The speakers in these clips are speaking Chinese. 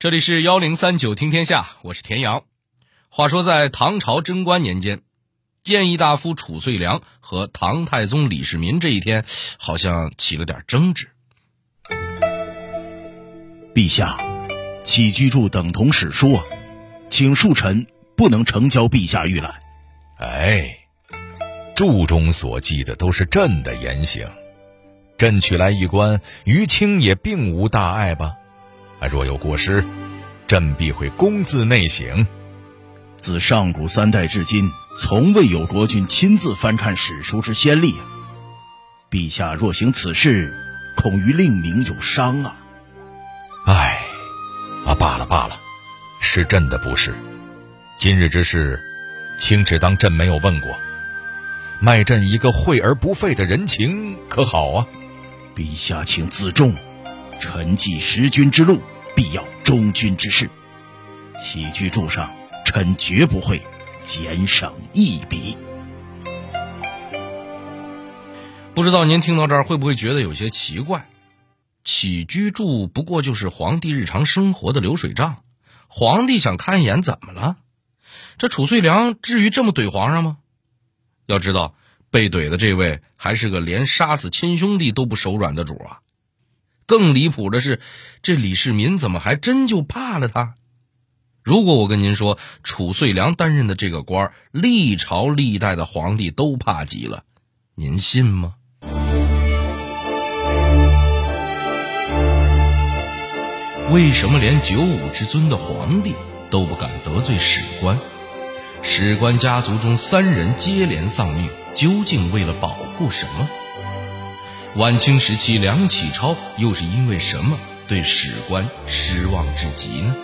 这里是幺零三九听天下，我是田阳。话说在唐朝贞观年间，谏议大夫褚遂良和唐太宗李世民这一天，好像起了点争执。陛下，起居注等同史书啊，请恕臣不能呈交陛下御览。哎，注中所记的都是朕的言行，朕取来一观，于卿也并无大碍吧？若有过失，朕必会公自内省。自上古三代至今，从未有国君亲自翻看史书之先例啊！陛下若行此事，恐于令名有伤啊！唉，啊，罢了罢了，是朕的不是。今日之事，卿只当朕没有问过，卖朕一个惠而不费的人情，可好啊？陛下请自重。臣既识君之路，必要忠君之事。起居注上，臣绝不会减省一笔。不知道您听到这儿会不会觉得有些奇怪？起居注不过就是皇帝日常生活的流水账，皇帝想看一眼怎么了？这褚遂良至于这么怼皇上吗？要知道，被怼的这位还是个连杀死亲兄弟都不手软的主啊！更离谱的是，这李世民怎么还真就怕了他？如果我跟您说，褚遂良担任的这个官历朝历代的皇帝都怕极了，您信吗？为什么连九五之尊的皇帝都不敢得罪史官？史官家族中三人接连丧命，究竟为了保护什么？晚清时期，梁启超又是因为什么对史官失望至极呢？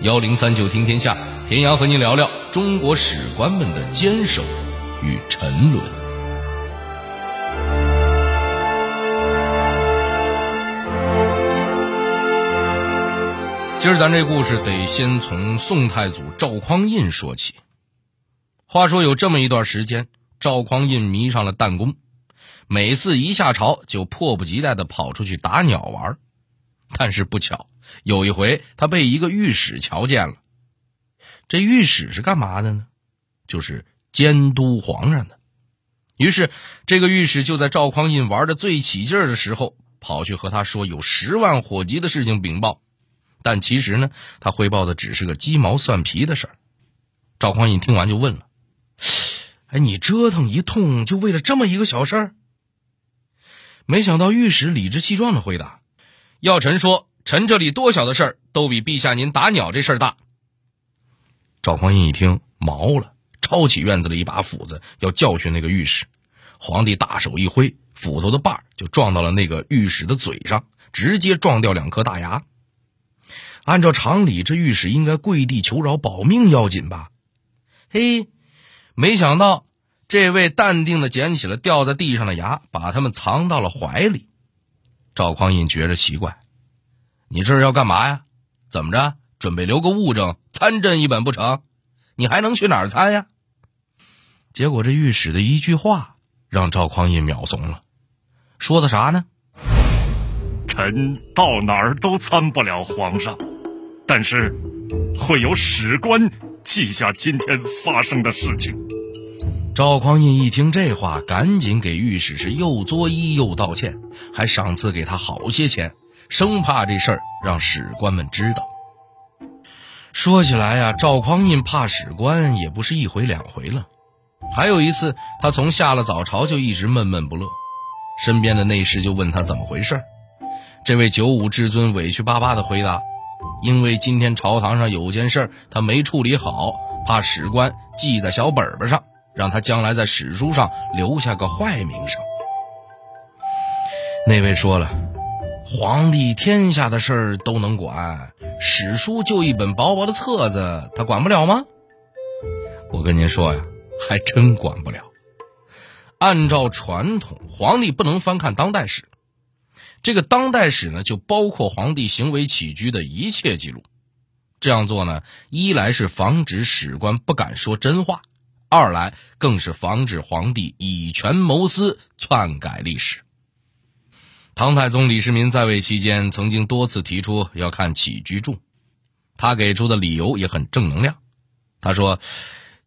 幺零三九听天下，田阳和您聊聊中国史官们的坚守与沉沦。今儿咱这故事得先从宋太祖赵匡胤说起。话说有这么一段时间，赵匡胤迷上了弹弓。每次一下朝，就迫不及待地跑出去打鸟玩但是不巧，有一回他被一个御史瞧见了。这御史是干嘛的呢？就是监督皇上的。于是，这个御史就在赵匡胤玩的最起劲的时候，跑去和他说有十万火急的事情禀报。但其实呢，他汇报的只是个鸡毛蒜皮的事儿。赵匡胤听完就问了：“哎，你折腾一通，就为了这么一个小事儿？”没想到御史理直气壮的回答：“要臣说，臣这里多小的事儿，都比陛下您打鸟这事儿大。”赵匡胤一听毛了，抄起院子里一把斧子要教训那个御史。皇帝大手一挥，斧头的把就撞到了那个御史的嘴上，直接撞掉两颗大牙。按照常理，这御史应该跪地求饶，保命要紧吧？嘿，没想到。这位淡定的捡起了掉在地上的牙，把它们藏到了怀里。赵匡胤觉着奇怪：“你这是要干嘛呀？怎么着？准备留个物证参朕一本不成？你还能去哪儿参呀？”结果这御史的一句话让赵匡胤秒怂了，说的啥呢？臣到哪儿都参不了皇上，但是会有史官记下今天发生的事情。赵匡胤一听这话，赶紧给御史是又作揖又道歉，还赏赐给他好些钱，生怕这事儿让史官们知道。说起来呀，赵匡胤怕史官也不是一回两回了。还有一次，他从下了早朝就一直闷闷不乐，身边的内侍就问他怎么回事这位九五至尊委屈巴巴的回答：“因为今天朝堂上有件事他没处理好，怕史官记在小本本上。”让他将来在史书上留下个坏名声。那位说了，皇帝天下的事儿都能管，史书就一本薄薄的册子，他管不了吗？我跟您说呀，还真管不了。按照传统，皇帝不能翻看当代史，这个当代史呢，就包括皇帝行为起居的一切记录。这样做呢，一来是防止史官不敢说真话。二来更是防止皇帝以权谋私、篡改历史。唐太宗李世民在位期间，曾经多次提出要看起居注，他给出的理由也很正能量。他说：“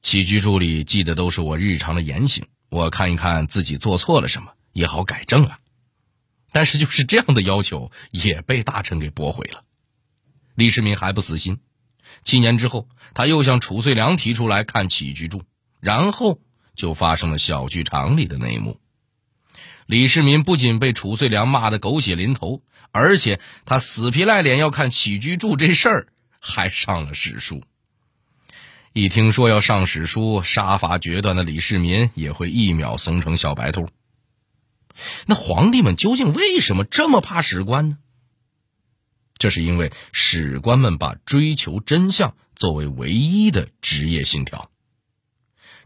起居注里记的都是我日常的言行，我看一看自己做错了什么，也好改正啊。”但是就是这样的要求也被大臣给驳回了。李世民还不死心，七年之后，他又向褚遂良提出来看起居注，然后就发生了小剧场里的那一幕。李世民不仅被褚遂良骂得狗血淋头，而且他死皮赖脸要看起居注这事儿，还上了史书。一听说要上史书，杀伐决断的李世民也会一秒怂成小白兔。那皇帝们究竟为什么这么怕史官呢？这是因为史官们把追求真相作为唯一的职业信条。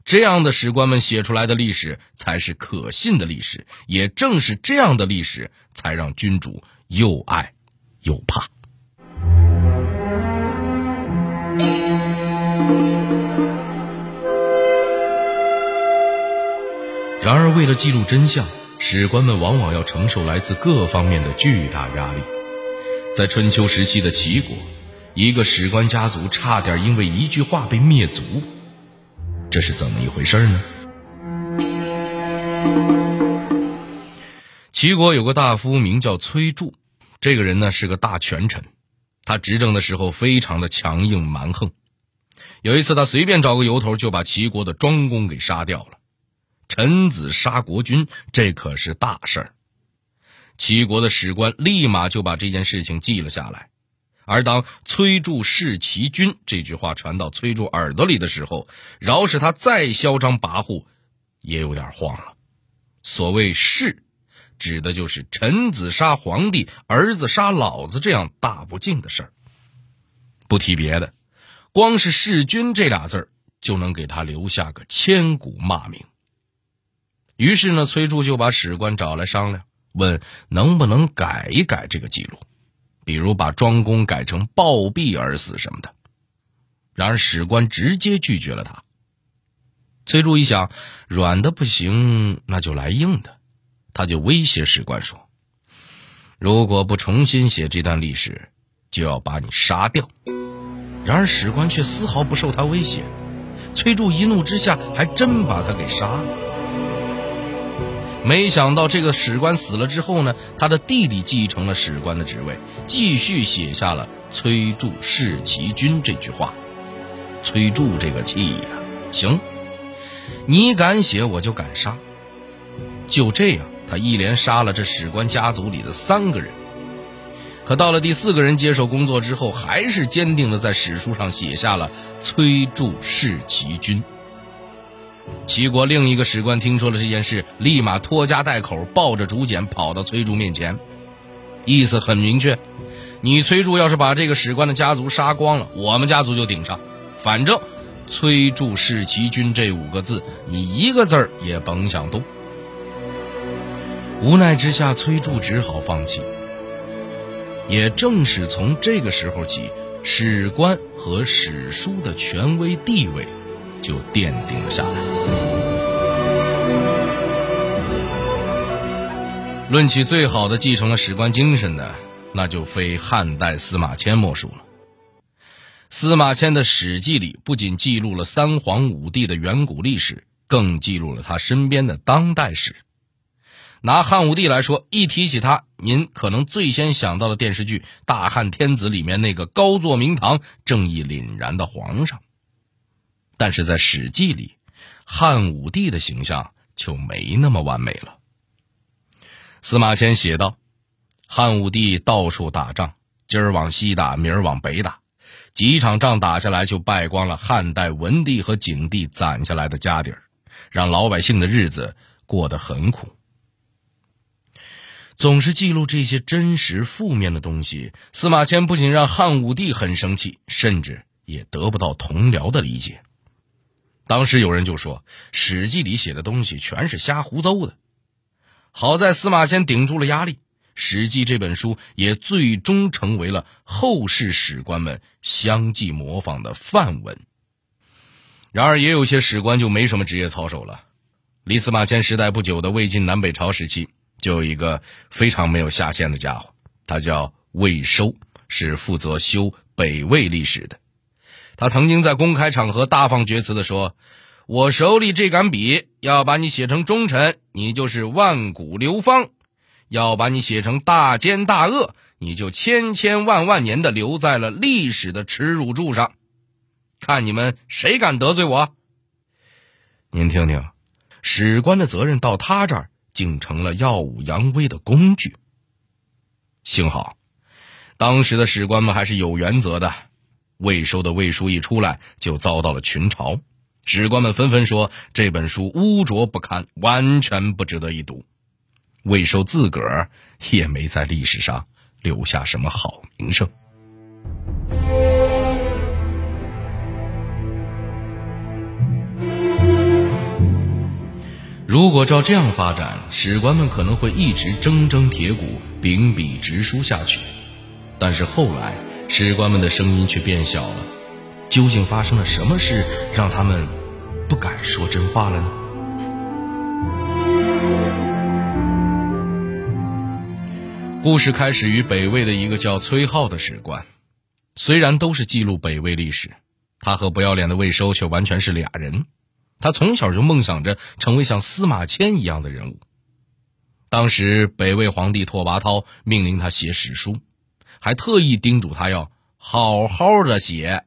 这样的史官们写出来的历史才是可信的历史，也正是这样的历史，才让君主又爱又怕。然而，为了记录真相，史官们往往要承受来自各方面的巨大压力。在春秋时期的齐国，一个史官家族差点因为一句话被灭族。这是怎么一回事呢？齐国有个大夫名叫崔杼，这个人呢是个大权臣，他执政的时候非常的强硬蛮横。有一次，他随便找个由头就把齐国的庄公给杀掉了。臣子杀国君，这可是大事儿。齐国的史官立马就把这件事情记了下来。而当“崔杼弑其君”这句话传到崔杼耳朵里的时候，饶是他再嚣张跋扈，也有点慌了。所谓“弑”，指的就是臣子杀皇帝、儿子杀老子这样大不敬的事儿。不提别的，光是“弑君”这俩字儿，就能给他留下个千古骂名。于是呢，崔杼就把史官找来商量，问能不能改一改这个记录。比如把庄公改成暴毙而死什么的，然而史官直接拒绝了他。崔杼一想，软的不行，那就来硬的，他就威胁史官说：“如果不重新写这段历史，就要把你杀掉。”然而史官却丝毫不受他威胁，崔杼一怒之下，还真把他给杀了。没想到这个史官死了之后呢，他的弟弟继承了史官的职位，继续写下了“崔杼弑齐君”这句话。崔杼这个气呀，行，你敢写我就敢杀。就这样，他一连杀了这史官家族里的三个人。可到了第四个人接手工作之后，还是坚定的在史书上写下了“崔杼弑齐君”。齐国另一个史官听说了这件事，立马拖家带口，抱着竹简跑到崔杼面前，意思很明确：你崔杼要是把这个史官的家族杀光了，我们家族就顶上。反正“崔杼弑齐君”这五个字，你一个字也甭想动。无奈之下，崔杼只好放弃。也正是从这个时候起，史官和史书的权威地位。就奠定了下来。论起最好的继承了史官精神的，那就非汉代司马迁莫属了。司马迁的《史记》里不仅记录了三皇五帝的远古历史，更记录了他身边的当代史。拿汉武帝来说，一提起他，您可能最先想到的电视剧《大汉天子》里面那个高坐明堂、正义凛然的皇上。但是在《史记》里，汉武帝的形象就没那么完美了。司马迁写道：“汉武帝到处打仗，今儿往西打，明儿往北打，几场仗打下来，就败光了汉代文帝和景帝攒下来的家底儿，让老百姓的日子过得很苦。”总是记录这些真实负面的东西，司马迁不仅让汉武帝很生气，甚至也得不到同僚的理解。当时有人就说，《史记》里写的东西全是瞎胡诌的。好在司马迁顶住了压力，《史记》这本书也最终成为了后世史官们相继模仿的范文。然而，也有些史官就没什么职业操守了。离司马迁时代不久的魏晋南北朝时期，就有一个非常没有下限的家伙，他叫魏收，是负责修北魏历史的。他曾经在公开场合大放厥词的说：“我手里这杆笔，要把你写成忠臣，你就是万古流芳；要把你写成大奸大恶，你就千千万万年的留在了历史的耻辱柱上。看你们谁敢得罪我？”您听听，史官的责任到他这儿，竟成了耀武扬威的工具。幸好，当时的史官们还是有原则的。魏收的魏书一出来，就遭到了群嘲，史官们纷纷说这本书污浊不堪，完全不值得一读。魏收自个儿也没在历史上留下什么好名声。如果照这样发展，史官们可能会一直铮铮铁骨、秉笔直书下去。但是后来，史官们的声音却变小了，究竟发生了什么事，让他们不敢说真话了呢？故事开始于北魏的一个叫崔浩的史官，虽然都是记录北魏历史，他和不要脸的魏收却完全是俩人。他从小就梦想着成为像司马迁一样的人物。当时北魏皇帝拓跋焘命令他写史书。还特意叮嘱他要好好的写。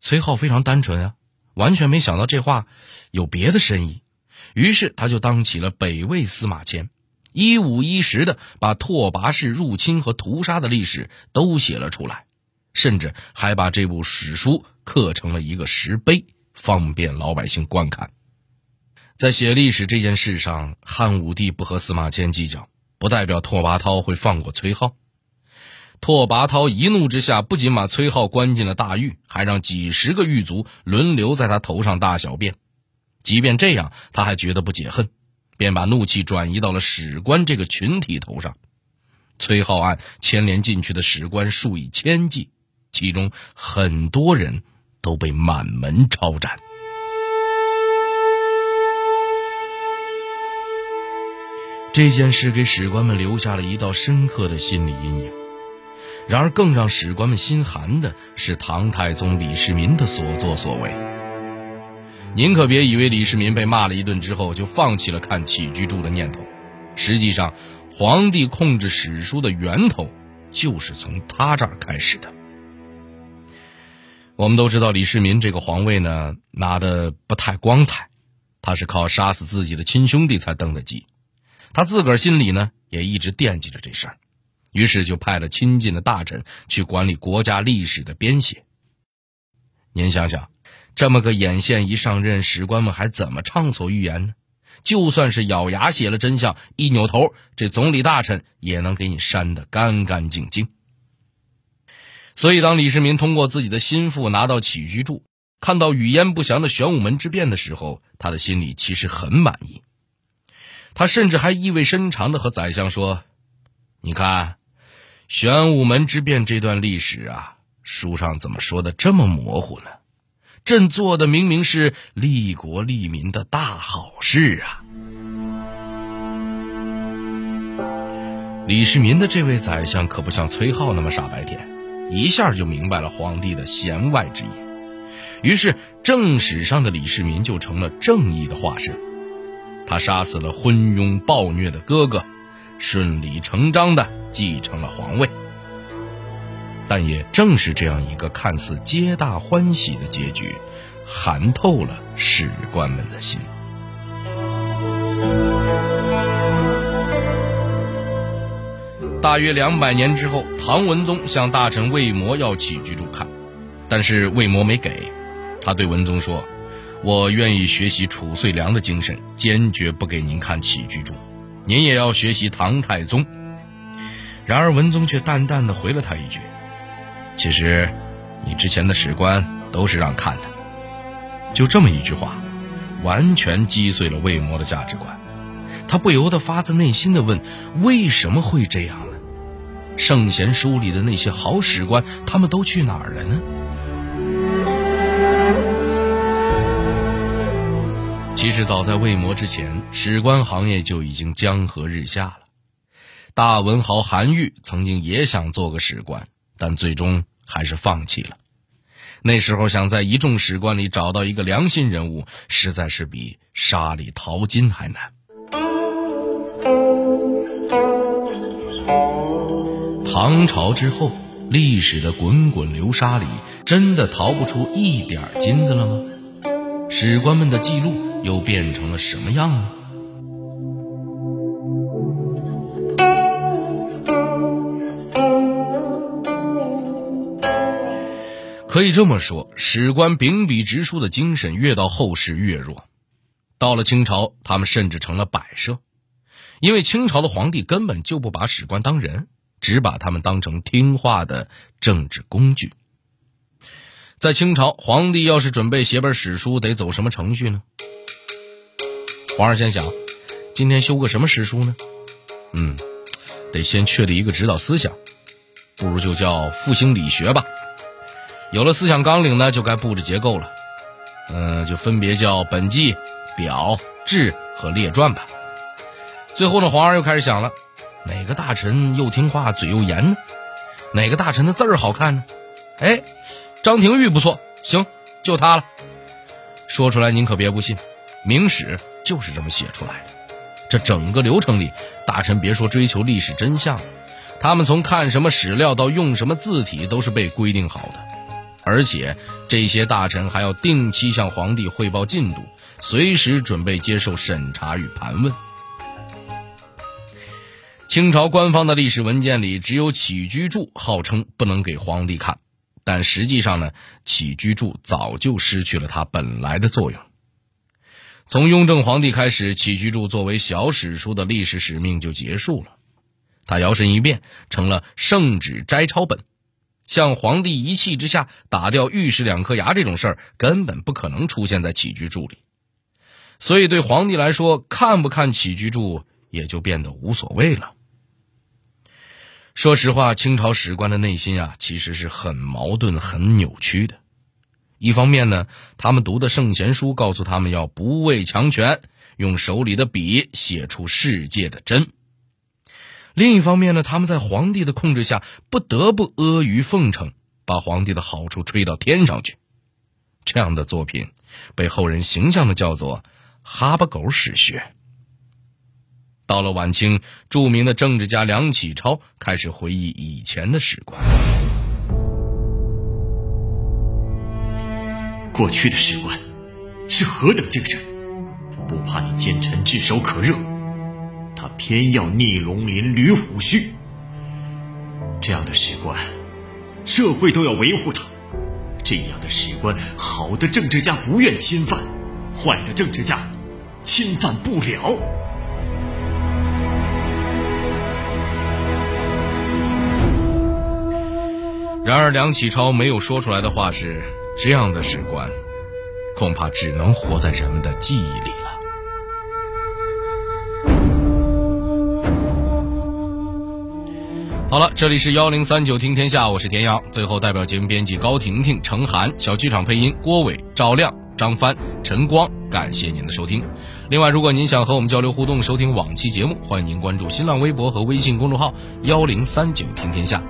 崔浩非常单纯啊，完全没想到这话有别的深意，于是他就当起了北魏司马迁，一五一十的把拓跋氏入侵和屠杀的历史都写了出来，甚至还把这部史书刻成了一个石碑，方便老百姓观看。在写历史这件事上，汉武帝不和司马迁计较，不代表拓跋焘会放过崔浩。拓跋焘一怒之下，不仅把崔浩关进了大狱，还让几十个狱卒轮流在他头上大小便。即便这样，他还觉得不解恨，便把怒气转移到了史官这个群体头上。崔浩案牵连进去的史官数以千计，其中很多人都被满门抄斩。这件事给史官们留下了一道深刻的心理阴影。然而，更让史官们心寒的是唐太宗李世民的所作所为。您可别以为李世民被骂了一顿之后就放弃了看起居注的念头，实际上，皇帝控制史书的源头就是从他这儿开始的。我们都知道，李世民这个皇位呢拿的不太光彩，他是靠杀死自己的亲兄弟才登的基，他自个儿心里呢也一直惦记着这事儿。于是就派了亲近的大臣去管理国家历史的编写。您想想，这么个眼线一上任，史官们还怎么畅所欲言呢？就算是咬牙写了真相，一扭头，这总理大臣也能给你删得干干净净。所以，当李世民通过自己的心腹拿到起居注，看到语焉不详的玄武门之变的时候，他的心里其实很满意。他甚至还意味深长地和宰相说：“你看。”玄武门之变这段历史啊，书上怎么说的这么模糊呢？朕做的明明是利国利民的大好事啊！李世民的这位宰相可不像崔浩那么傻白甜，一下就明白了皇帝的弦外之音。于是正史上的李世民就成了正义的化身，他杀死了昏庸暴虐的哥哥。顺理成章的继承了皇位，但也正是这样一个看似皆大欢喜的结局，寒透了史官们的心。大约两百年之后，唐文宗向大臣魏摩要起居注看，但是魏摩没给。他对文宗说：“我愿意学习褚遂良的精神，坚决不给您看起居注。”您也要学习唐太宗。然而文宗却淡淡的回了他一句：“其实，你之前的史官都是让看的。”就这么一句话，完全击碎了魏魔的价值观。他不由得发自内心的问：“为什么会这样呢？圣贤书里的那些好史官，他们都去哪儿了呢？”其实早在魏魔之前，史官行业就已经江河日下了。大文豪韩愈曾经也想做个史官，但最终还是放弃了。那时候想在一众史官里找到一个良心人物，实在是比沙里淘金还难。唐朝之后，历史的滚滚流沙里，真的淘不出一点金子了吗？史官们的记录又变成了什么样呢？可以这么说，史官秉笔直书的精神越到后世越弱。到了清朝，他们甚至成了摆设，因为清朝的皇帝根本就不把史官当人，只把他们当成听话的政治工具。在清朝，皇帝要是准备写本史书，得走什么程序呢？皇上先想，今天修个什么史书呢？嗯，得先确立一个指导思想，不如就叫复兴理学吧。有了思想纲领呢，就该布置结构了。嗯，就分别叫本纪、表、志和列传吧。最后呢，皇上又开始想了，哪个大臣又听话、嘴又严呢？哪个大臣的字儿好看呢？哎，张廷玉不错，行，就他了。说出来您可别不信，《明史》就是这么写出来的。这整个流程里，大臣别说追求历史真相，他们从看什么史料到用什么字体，都是被规定好的。而且这些大臣还要定期向皇帝汇报进度，随时准备接受审查与盘问。清朝官方的历史文件里，只有《起居注》号称不能给皇帝看，但实际上呢，《起居注》早就失去了它本来的作用。从雍正皇帝开始，《起居注》作为小史书的历史使命就结束了，它摇身一变成了圣旨摘抄本。向皇帝一气之下打掉御史两颗牙这种事儿，根本不可能出现在起居注里，所以对皇帝来说，看不看起居注也就变得无所谓了。说实话，清朝史官的内心啊，其实是很矛盾、很扭曲的。一方面呢，他们读的圣贤书告诉他们要不畏强权，用手里的笔写出世界的真。另一方面呢，他们在皇帝的控制下，不得不阿谀奉承，把皇帝的好处吹到天上去。这样的作品，被后人形象的叫做“哈巴狗史学”。到了晚清，著名的政治家梁启超开始回忆以前的史官。过去的史官是何等精神，不怕你奸臣炙手可热。他偏要逆龙鳞捋虎须，这样的史官，社会都要维护他。这样的史官，好的政治家不愿侵犯，坏的政治家侵犯不了。然而，梁启超没有说出来的话是：这样的史官，恐怕只能活在人们的记忆里了。好了，这里是幺零三九听天下，我是田阳。最后，代表节目编辑高婷婷、程涵，小剧场配音郭伟、赵亮、张帆、陈光，感谢您的收听。另外，如果您想和我们交流互动，收听往期节目，欢迎您关注新浪微博和微信公众号幺零三九听天下。